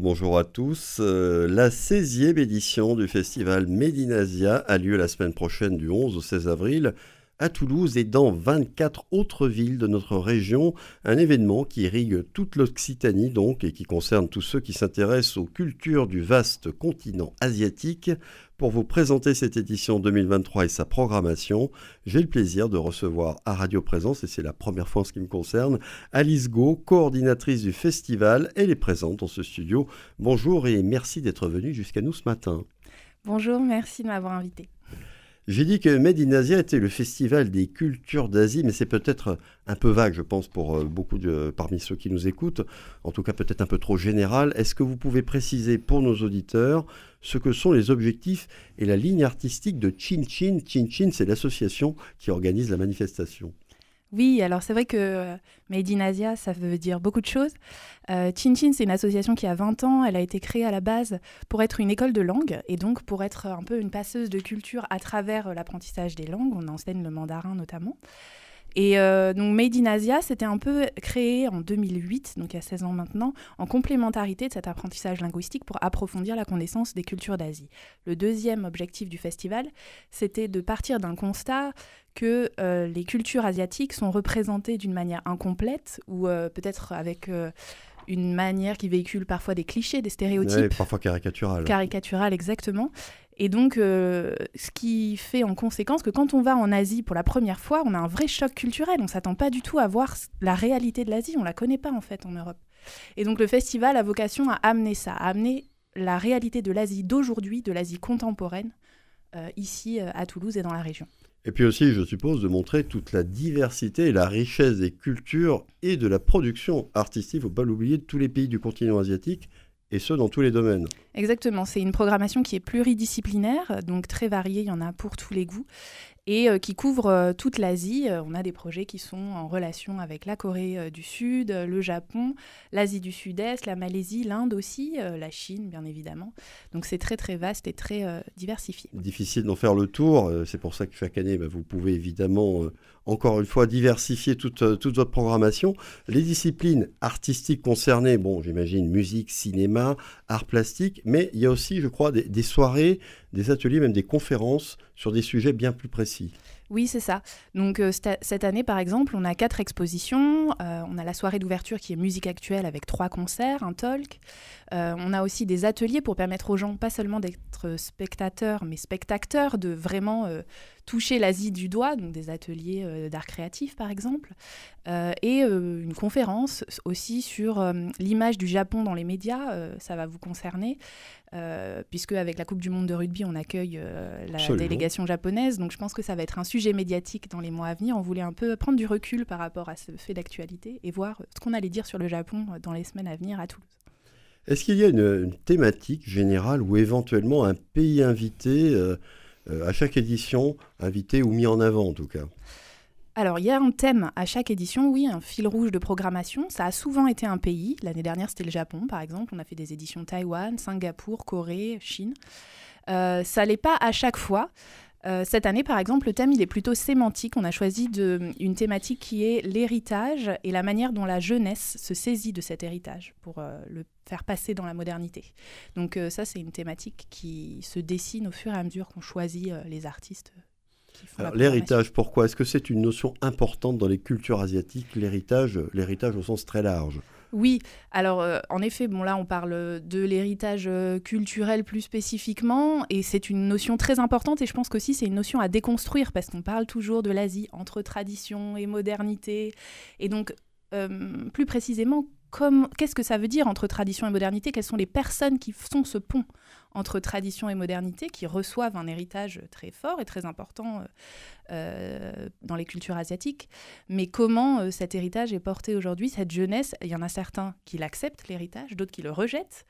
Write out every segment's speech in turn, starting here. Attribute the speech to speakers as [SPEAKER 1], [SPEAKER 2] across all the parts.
[SPEAKER 1] Bonjour à tous. Euh, la 16e édition du festival Médinasia a lieu la semaine prochaine du 11 au 16 avril à Toulouse et dans 24 autres villes de notre région. Un événement qui irrigue toute l'Occitanie donc et qui concerne tous ceux qui s'intéressent aux cultures du vaste continent asiatique. Pour vous présenter cette édition 2023 et sa programmation, j'ai le plaisir de recevoir à Radio Présence, et c'est la première fois en ce qui me concerne, Alice Go, coordinatrice du festival. Elle est présente dans ce studio. Bonjour et merci d'être venue jusqu'à nous ce matin.
[SPEAKER 2] Bonjour, merci de m'avoir invité.
[SPEAKER 1] J'ai dit que Made était le festival des cultures d'Asie, mais c'est peut-être un peu vague, je pense, pour euh, beaucoup parmi ceux qui nous écoutent. En tout cas, peut-être un peu trop général. Est-ce que vous pouvez préciser pour nos auditeurs ce que sont les objectifs et la ligne artistique de Chin Chin? Chin Chin, c'est l'association qui organise la manifestation.
[SPEAKER 2] Oui, alors c'est vrai que euh, Made in Asia, ça veut dire beaucoup de choses. Euh, Chin Chin, c'est une association qui a 20 ans. Elle a été créée à la base pour être une école de langue et donc pour être un peu une passeuse de culture à travers euh, l'apprentissage des langues. On enseigne le mandarin notamment. Et donc Made in Asia, c'était un peu créé en 2008, donc il y a 16 ans maintenant, en complémentarité de cet apprentissage linguistique pour approfondir la connaissance des cultures d'Asie. Le deuxième objectif du festival, c'était de partir d'un constat que euh, les cultures asiatiques sont représentées d'une manière incomplète ou euh, peut-être avec euh, une manière qui véhicule parfois des clichés, des stéréotypes.
[SPEAKER 1] parfois caricatural.
[SPEAKER 2] Caricatural, exactement. Et donc, ce qui fait en conséquence que quand on va en Asie pour la première fois, on a un vrai choc culturel. On ne s'attend pas du tout à voir la réalité de l'Asie. On ne la connaît pas en fait en Europe. Et donc, le festival a vocation à amener ça, à amener la réalité de l'Asie d'aujourd'hui, de l'Asie contemporaine, ici à Toulouse et dans la région.
[SPEAKER 1] Et puis aussi, je suppose, de montrer toute la diversité et la richesse des cultures et de la production artistique, il ne faut pas l'oublier, de tous les pays du continent asiatique, et ce, dans tous les domaines.
[SPEAKER 2] Exactement, c'est une programmation qui est pluridisciplinaire, donc très variée, il y en a pour tous les goûts et euh, qui couvre euh, toute l'Asie. Euh, on a des projets qui sont en relation avec la Corée du Sud, le Japon, l'Asie du Sud-Est, la Malaisie, l'Inde aussi, la Chine bien évidemment. Donc c'est très très vaste et très diversifié.
[SPEAKER 1] Difficile d'en faire le tour, c'est pour ça que chaque année bah, vous pouvez évidemment encore une fois diversifier toute, toute votre programmation. Les disciplines artistiques concernées, bon j'imagine musique, cinéma, art plastique, mais il y a aussi je crois des soirées, des ateliers, même des conférences sur des sujets bien plus précis.
[SPEAKER 2] Oui, c'est ça. Donc euh, cette année, par exemple, on a quatre expositions. Euh, on a la soirée d'ouverture qui est musique actuelle avec trois concerts, un talk. Euh, on a aussi des ateliers pour permettre aux gens pas seulement d'être spectateurs, mais spectateurs, de vraiment toucher l'Asie du doigt, donc des ateliers d'art créatif, par exemple. et une conférence aussi sur l'image du Japon dans les médias. ça va vous concerner. puisque avec la Coupe du Monde de rugby, on accueille la délégation japonaise. Donc je pense que ça va être un sujet médiatique dans les mois à venir, on voulait un peu prendre du recul par rapport à ce fait d'actualité et voir ce qu'on allait dire sur le Japon dans les semaines à venir à Toulouse.
[SPEAKER 1] Est-ce qu'il y a une, thématique générale ou éventuellement un pays invité euh, euh, à chaque édition, invité ou mis en avant en tout cas
[SPEAKER 2] alors, il y a un thème à chaque édition, oui, un fil rouge de programmation. Ça a souvent été un pays. L'année dernière, c'était le Japon, par exemple. On a fait des éditions Taïwan, Singapour, Corée, Chine. Euh, ça l'est pas à chaque fois. Euh, cette année, par exemple, le thème il est plutôt sémantique. On a choisi de, une thématique qui est l'héritage et la manière dont la jeunesse se saisit de cet héritage pour euh, le faire passer dans la modernité. Donc euh, ça, c'est une thématique qui se dessine au fur et à mesure qu'on choisit les artistes.
[SPEAKER 1] L'héritage, pourquoi? Est-ce que c'est une notion importante dans les cultures asiatiques, l'héritage, l'héritage au sens très large?
[SPEAKER 2] Oui, alors euh, en effet, bon là on parle de l'héritage euh, culturel plus spécifiquement et c'est une notion très importante et je pense qu'aussi c'est une notion à déconstruire parce qu'on parle toujours de l'Asie entre tradition et modernité. Et donc euh, plus précisément qu'est-ce que ça veut dire entre tradition et modernité? Quelles sont les personnes qui font ce pont entre tradition et modernité, qui reçoivent un héritage très fort et très important euh, euh, dans les cultures asiatiques? Mais comment euh, cet héritage est porté aujourd'hui Cette jeunesse, il y en a certains qui l'acceptent, l'héritage, d'autres qui le rejettent,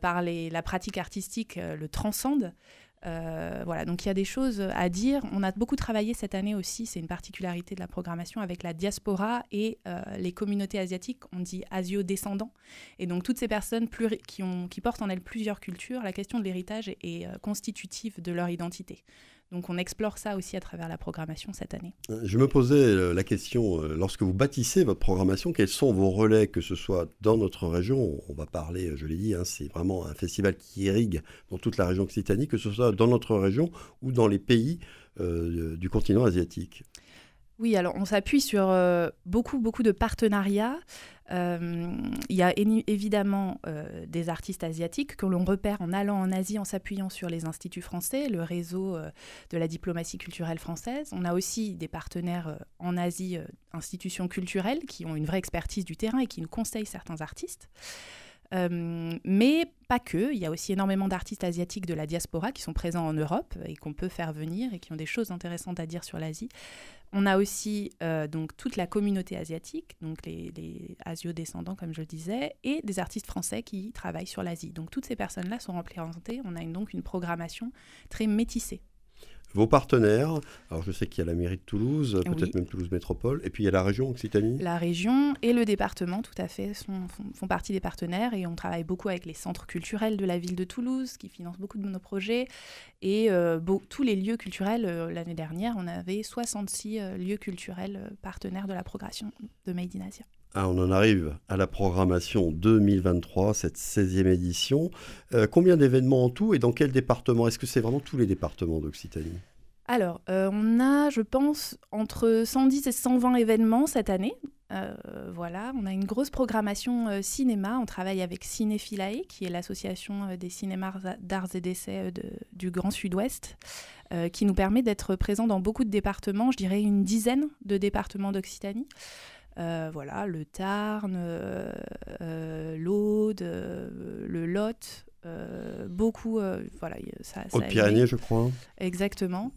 [SPEAKER 2] par la pratique artistique le transcende. Euh, voilà, donc il y a des choses à dire. On a beaucoup travaillé cette année aussi, c'est une particularité de la programmation avec la diaspora et euh, les communautés asiatiques, on dit asio-descendants. Et donc toutes ces personnes qui, portent en elles plusieurs cultures, la question de l'héritage est, euh, constitutive de leur identité. Donc on explore ça aussi à travers la programmation cette année.
[SPEAKER 1] Je me posais la question, lorsque vous bâtissez votre programmation, quels sont vos relais, que ce soit dans notre région, on va parler, je l'ai dit, hein, c'est vraiment un festival qui irrigue dans toute la région occitanie, que ce soit dans notre région ou dans les pays du continent asiatique?
[SPEAKER 2] Oui, alors on s'appuie sur euh, beaucoup, beaucoup de partenariats. Euh, il y a évidemment euh, des artistes asiatiques que l'on repère en allant en Asie en s'appuyant sur les instituts français, le réseau de la diplomatie culturelle française. On a aussi des partenaires en Asie, institutions culturelles, qui ont une vraie expertise du terrain et qui nous conseillent certains artistes. mais pas que, il y a aussi énormément d'artistes asiatiques de la diaspora qui sont présents en Europe et qu'on peut faire venir et qui ont des choses intéressantes à dire sur l'Asie. On a aussi euh, donc toute la communauté asiatique, donc les, asio-descendants comme je le disais, et des artistes français qui travaillent sur l'Asie. Donc toutes ces personnes-là sont représentées. On a donc une programmation très métissée.
[SPEAKER 1] Vos partenaires, alors je sais qu'il y a la mairie de Toulouse, peut-être même Toulouse Métropole, et puis il y a la région Occitanie
[SPEAKER 2] La région et le département, tout à fait, font, partie des partenaires et on travaille beaucoup avec les centres culturels de la ville de Toulouse qui financent beaucoup de nos projets et euh, tous les lieux culturels. Euh, l'année dernière, on avait 66 euh, lieux culturels partenaires de la progression de Made in Asia.
[SPEAKER 1] Ah, on en arrive à la programmation 2023, cette 16e édition. Euh, combien d'événements en tout et dans quel département? Est-ce que c'est vraiment tous les départements d'Occitanie?
[SPEAKER 2] Alors, euh, on a, je pense, entre 110 et 120 événements cette année. Euh, voilà, on a une grosse programmation cinéma. On travaille avec Cinéphilae, qui est l'association des cinémas d'arts et d'essais du Grand Sud-Ouest, qui nous permet d'être présents dans beaucoup de départements, je dirais une dizaine de départements d'Occitanie. Euh, voilà, le Tarn, euh, euh, l'Aude, le Lot, beaucoup, voilà,
[SPEAKER 1] ça. Haute-Pyrénées, je crois.
[SPEAKER 2] Exactement.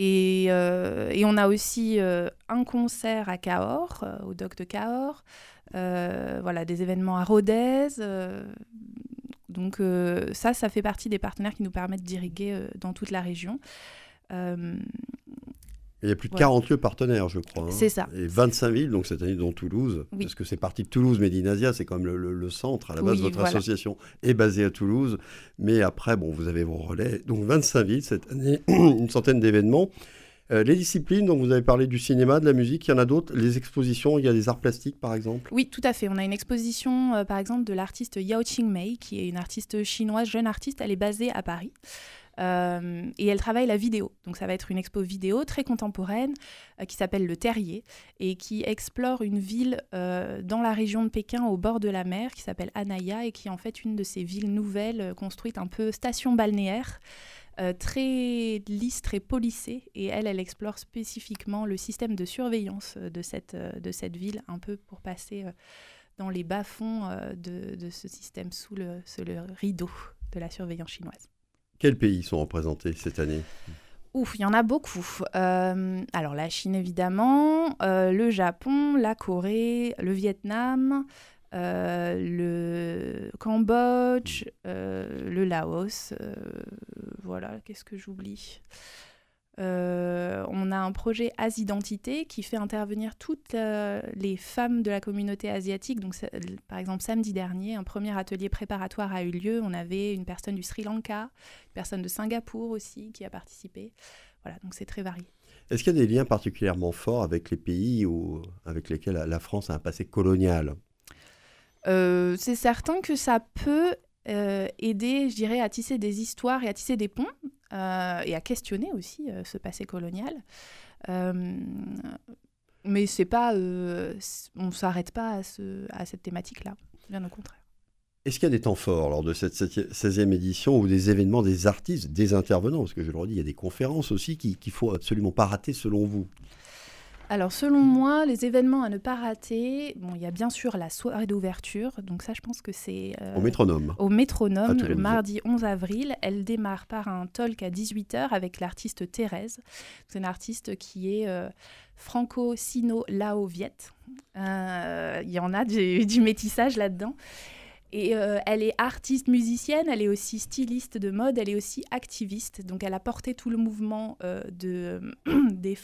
[SPEAKER 2] Et, et, on a aussi un concert à Cahors, au Doc de Cahors, voilà, des événements à Rodez. donc ça, ça fait partie des partenaires qui nous permettent d'irriguer dans toute la région.
[SPEAKER 1] Il y a plus de 40 lieux partenaires, je crois. Hein.
[SPEAKER 2] C'est ça.
[SPEAKER 1] Et 25 villes, donc cette année, dont Toulouse. Parce que c'est parti de Toulouse, Médinasia, c'est quand même le, centre. À la base, votre association est basée à Toulouse. Mais après, bon, vous avez vos relais. Donc 25 villes cette année, une centaine d'événements. Euh, les disciplines, donc vous avez parlé du cinéma, de la musique, il y en a d'autres. Les expositions, il y a des arts plastiques par exemple
[SPEAKER 2] Oui, tout à fait. On a une exposition euh, par exemple de l'artiste Yao Qingmei, qui est une artiste chinoise, jeune artiste. Elle est basée à Paris. Euh, et elle travaille la vidéo. Donc ça va être une expo vidéo très contemporaine euh, qui s'appelle Le Terrier et qui explore une ville euh, dans la région de Pékin au bord de la mer qui s'appelle Anaya et qui est en fait une de ces villes nouvelles construites un peu station balnéaire. très lisse, très polissée. Et elle, elle explore spécifiquement le système de surveillance de cette, de cette ville, un peu pour passer dans les bas-fonds de, de, ce système sous le, sous le rideau de la surveillance chinoise.
[SPEAKER 1] Quels pays sont représentés cette année?
[SPEAKER 2] Ouf, il y en a beaucoup. Euh, alors la Chine évidemment, euh, le Japon, la Corée, le Vietnam, euh, le Cambodge, le Laos. voilà, qu'est-ce que j'oublie? Euh, on a un projet As-Identité qui fait intervenir toutes euh, les femmes de la communauté asiatique. Donc, par exemple, samedi dernier, un premier atelier préparatoire a eu lieu. On avait une personne du Sri Lanka, une personne de Singapour aussi qui a participé. Voilà, donc c'est très varié.
[SPEAKER 1] Est-ce qu'il y a des liens particulièrement forts avec les pays avec lesquels la France a un passé colonial?
[SPEAKER 2] Euh, C'est certain que ça peut aider, je dirais, à tisser des histoires et à tisser des ponts. Euh, et à questionner aussi euh, ce passé colonial. Euh, mais c'est pas, on s'arrête pas à, ce, à cette thématique-là, bien au contraire.
[SPEAKER 1] Est-ce qu'il y a des temps forts lors de cette 16e édition ou des événements, des artistes, des intervenants? Parce que je le redis, il y a des conférences aussi qu'il ne faut absolument pas rater selon vous.
[SPEAKER 2] Alors, selon moi, les événements à ne pas rater, bon, il y a bien sûr la soirée d'ouverture. Donc, ça, je pense que c'est.
[SPEAKER 1] Euh, au métronome.
[SPEAKER 2] Au métronome, le mardi 11 avril. Elle démarre par un talk à 18h avec l'artiste Thérèse. C'est une artiste qui est euh, franco-sino-lao-viet. Euh, il y en a du, du métissage là-dedans. Et elle est artiste musicienne, elle est aussi styliste de mode, elle est aussi activiste. Donc elle a porté tout le mouvement de, des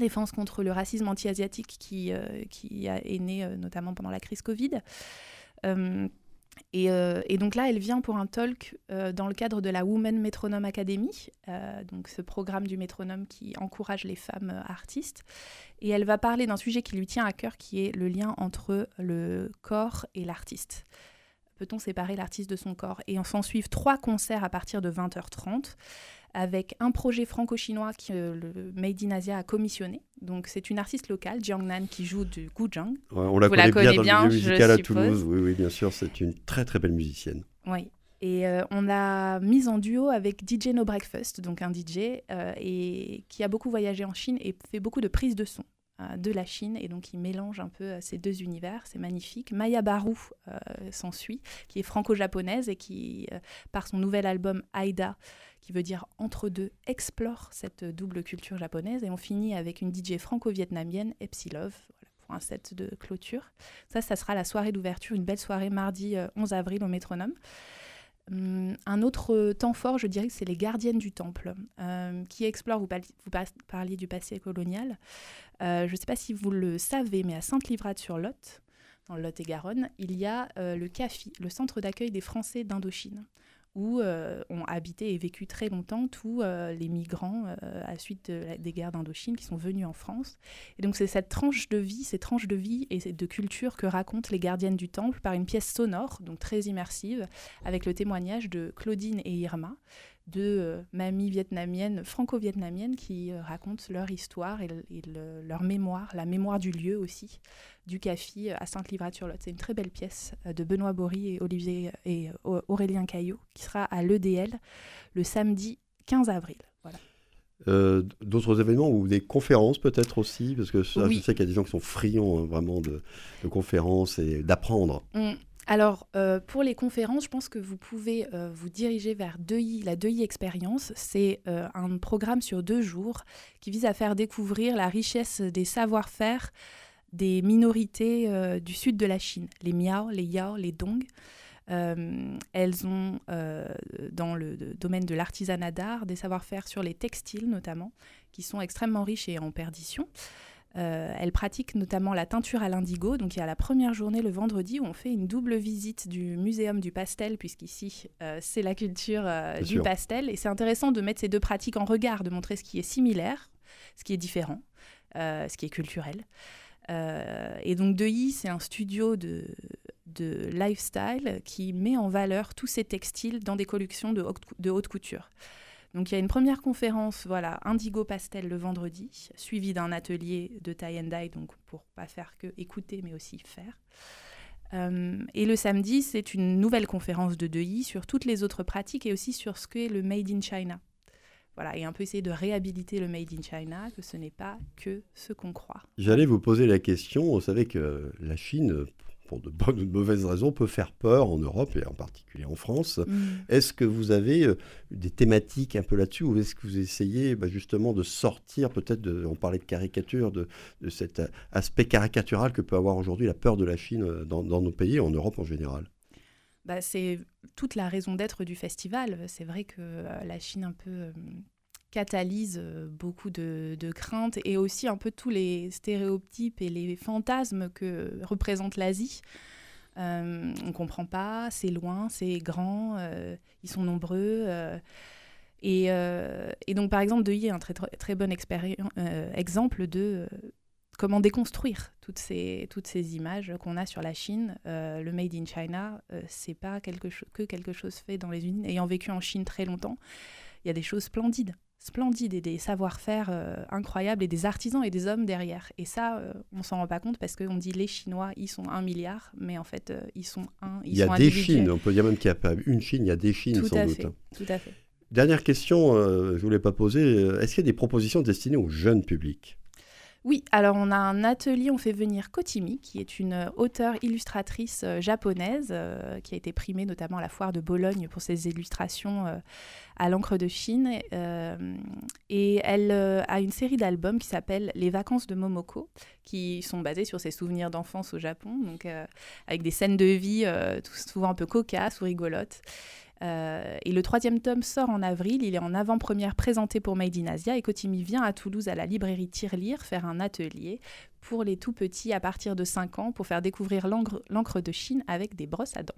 [SPEAKER 2] défense contre le racisme anti-asiatique qui, euh, qui est né euh, notamment pendant la crise Covid. Euh, Euh, et, donc là, elle vient pour un talk dans le cadre de la Women Metronome Academy, donc ce programme du métronome qui encourage les femmes artistes. Et elle va parler d'un sujet qui lui tient à cœur, qui est le lien entre le corps et l'artiste. Peut-on séparer l'artiste de son corps? Et on s'en suivent trois concerts à partir de 20h30 avec un projet franco-chinois que le Made in Asia a commissionné. Donc c'est une artiste locale, Jiang Nan, qui joue du guzheng.
[SPEAKER 1] on la connaît bien dans le musical à Toulouse. Oui, oui, bien sûr, c'est une très très belle musicienne.
[SPEAKER 2] Oui. Et euh, on l'a mise en duo avec DJ No Breakfast, donc un DJ, euh, et qui a beaucoup voyagé en Chine et fait beaucoup de prises de son euh, de la Chine. Et donc il mélange un peu ces deux univers, c'est magnifique. Maya Baru s'ensuit, qui est franco-japonaise et qui, par son nouvel album Aida, qui veut dire entre deux, explore cette double culture japonaise. Et on finit avec une DJ franco-vietnamienne, Epsilove, voilà, pour un set de clôture. Ça, ça sera la soirée d'ouverture, une belle soirée mardi 11 euh, avril au Métronome. Hum, un autre temps fort, je dirais que c'est les gardiennes du temple, euh, qui explorent, vous, parliez du passé colonial. Euh, je ne sais pas si vous le savez, mais à Sainte-Livrade-sur-Lot, dans Lot-et-Garonne, il y a le CAFI, le centre d'accueil des Français d'Indochine où euh, ont habité et vécu très longtemps tous euh, les migrants euh, à suite des guerres d'Indochine qui sont venus en France. Et donc c'est cette tranche de vie, ces tranches de vie et de culture que racontent les gardiennes du temple par une pièce sonore, donc très immersive, avec le témoignage de Claudine et Irma, deux mamies vietnamiennes, franco-vietnamiennes, qui racontent leur histoire et, leur mémoire, la mémoire du lieu aussi du CAFI à Sainte-Livrade-sur-Lot. C'est une très belle pièce euh, de Benoît Bory et Olivier et euh, Aurélien Caillot qui sera à l'EDL le samedi 15 avril. Voilà.
[SPEAKER 1] Euh, d'autres événements ou des conférences peut-être aussi? Parce que je sais qu'il y a des gens qui sont friands hein, vraiment de, conférences et d'apprendre.
[SPEAKER 2] Mmh. Alors, pour les conférences, je pense que vous pouvez vous diriger vers la 2i Expérience. C'est un programme sur deux jours qui vise à faire découvrir la richesse des savoir-faire des minorités euh, du sud de la Chine, les Miao, les Yao, les Dong. Euh, elles ont, euh, dans le domaine de l'artisanat d'art, des savoir-faire sur les textiles notamment, qui sont extrêmement riches et en perdition. Elles pratiquent notamment la teinture à l'indigo. Donc il y a la première journée le vendredi où on fait une double visite du muséum du pastel, puisqu'ici c'est la culture du pastel. Et c'est intéressant de mettre ces deux pratiques en regard, de montrer ce qui est similaire, ce qui est différent, ce qui est culturel. Euh, et donc Deuilly, c'est un studio de, de lifestyle qui met en valeur tous ces textiles dans des collections de, de haute couture. Donc il y a une première conférence, voilà, Indigo Pastel le vendredi, suivi d'un atelier de tie and dye, donc pour pas faire que écouter, mais aussi faire. Euh, et le samedi, c'est une nouvelle conférence de Deuilly sur toutes les autres pratiques et aussi sur ce qu'est le Made in China. Voilà, et un peu essayer de réhabiliter le Made in China, que ce n'est pas que ce qu'on croit.
[SPEAKER 1] J'allais vous poser la question, vous savez que la Chine, pour de bonnes ou de mauvaises raisons, peut faire peur en Europe et en particulier en France. Mm. Est-ce que vous avez euh, des thématiques un peu là-dessus ou est-ce que vous essayez bah, justement de sortir peut-être, de, on parlait de caricature, de, cet aspect caricatural que peut avoir aujourd'hui la peur de la Chine euh, dans, dans nos pays et en Europe en général?
[SPEAKER 2] Bah, c'est toute la raison d'être du festival. C'est vrai que euh, la Chine un peu euh, catalyse euh, beaucoup de, craintes et aussi un peu tous les stéréotypes et les fantasmes que représente l'Asie. on ne comprend pas, c'est loin, c'est grand, ils sont nombreux. Et, donc, par exemple, Deuilly est un très, très, bon exemple de comment déconstruire toutes ces, toutes ces images qu'on a sur la Chine. Euh, le Made in China, euh, c'est pas quelque que quelque chose fait dans les usines. Ayant vécu en Chine très longtemps, il y a des choses splendides, splendides et des savoir-faire euh, incroyables et des artisans et des hommes derrière. Et ça, on s'en rend pas compte parce qu'on dit les Chinois, ils sont un milliard, mais en fait, ils sont un.
[SPEAKER 1] il y a des Chines, on peut dire même qu'il n'y a pas une Chine, il y a des Chines sans doute.
[SPEAKER 2] Tout à fait.
[SPEAKER 1] Dernière question, je ne voulais pas poser. Est-ce qu'il y a des propositions destinées au jeune public
[SPEAKER 2] oui, alors on a un atelier, on fait venir Kotimi, qui est une euh, auteure illustratrice euh, japonaise, euh, qui a été primée notamment à la foire de Bologne pour ses illustrations à l'encre de Chine. et elle a une série d'albums qui s'appelle Les vacances de Momoko, qui sont basés sur ses souvenirs d'enfance au Japon, avec des scènes de vie souvent un peu cocasses ou rigolotes. Euh, et le troisième tome sort en avril. Il est en avant-première présenté pour Made in Asia. Et Kotimi vient à Toulouse à la librairie Tirelire faire un atelier pour les tout petits à partir de 5 ans pour faire découvrir l'encre de Chine avec des brosses à dents.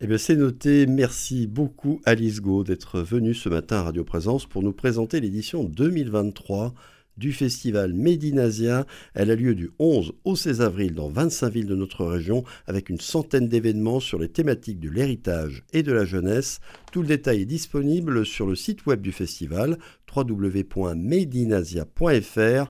[SPEAKER 1] Eh bien, c'est noté. Merci beaucoup, Alice Go, d'être venue ce matin à Radio Présence pour nous présenter l'édition 2023 du festival Médinasia. Elle a lieu du 11 au 16 avril dans 25 villes de notre région avec une centaine d'événements sur les thématiques de l'héritage et de la jeunesse. Tout le détail est disponible sur le site web du festival www.medinasia.fr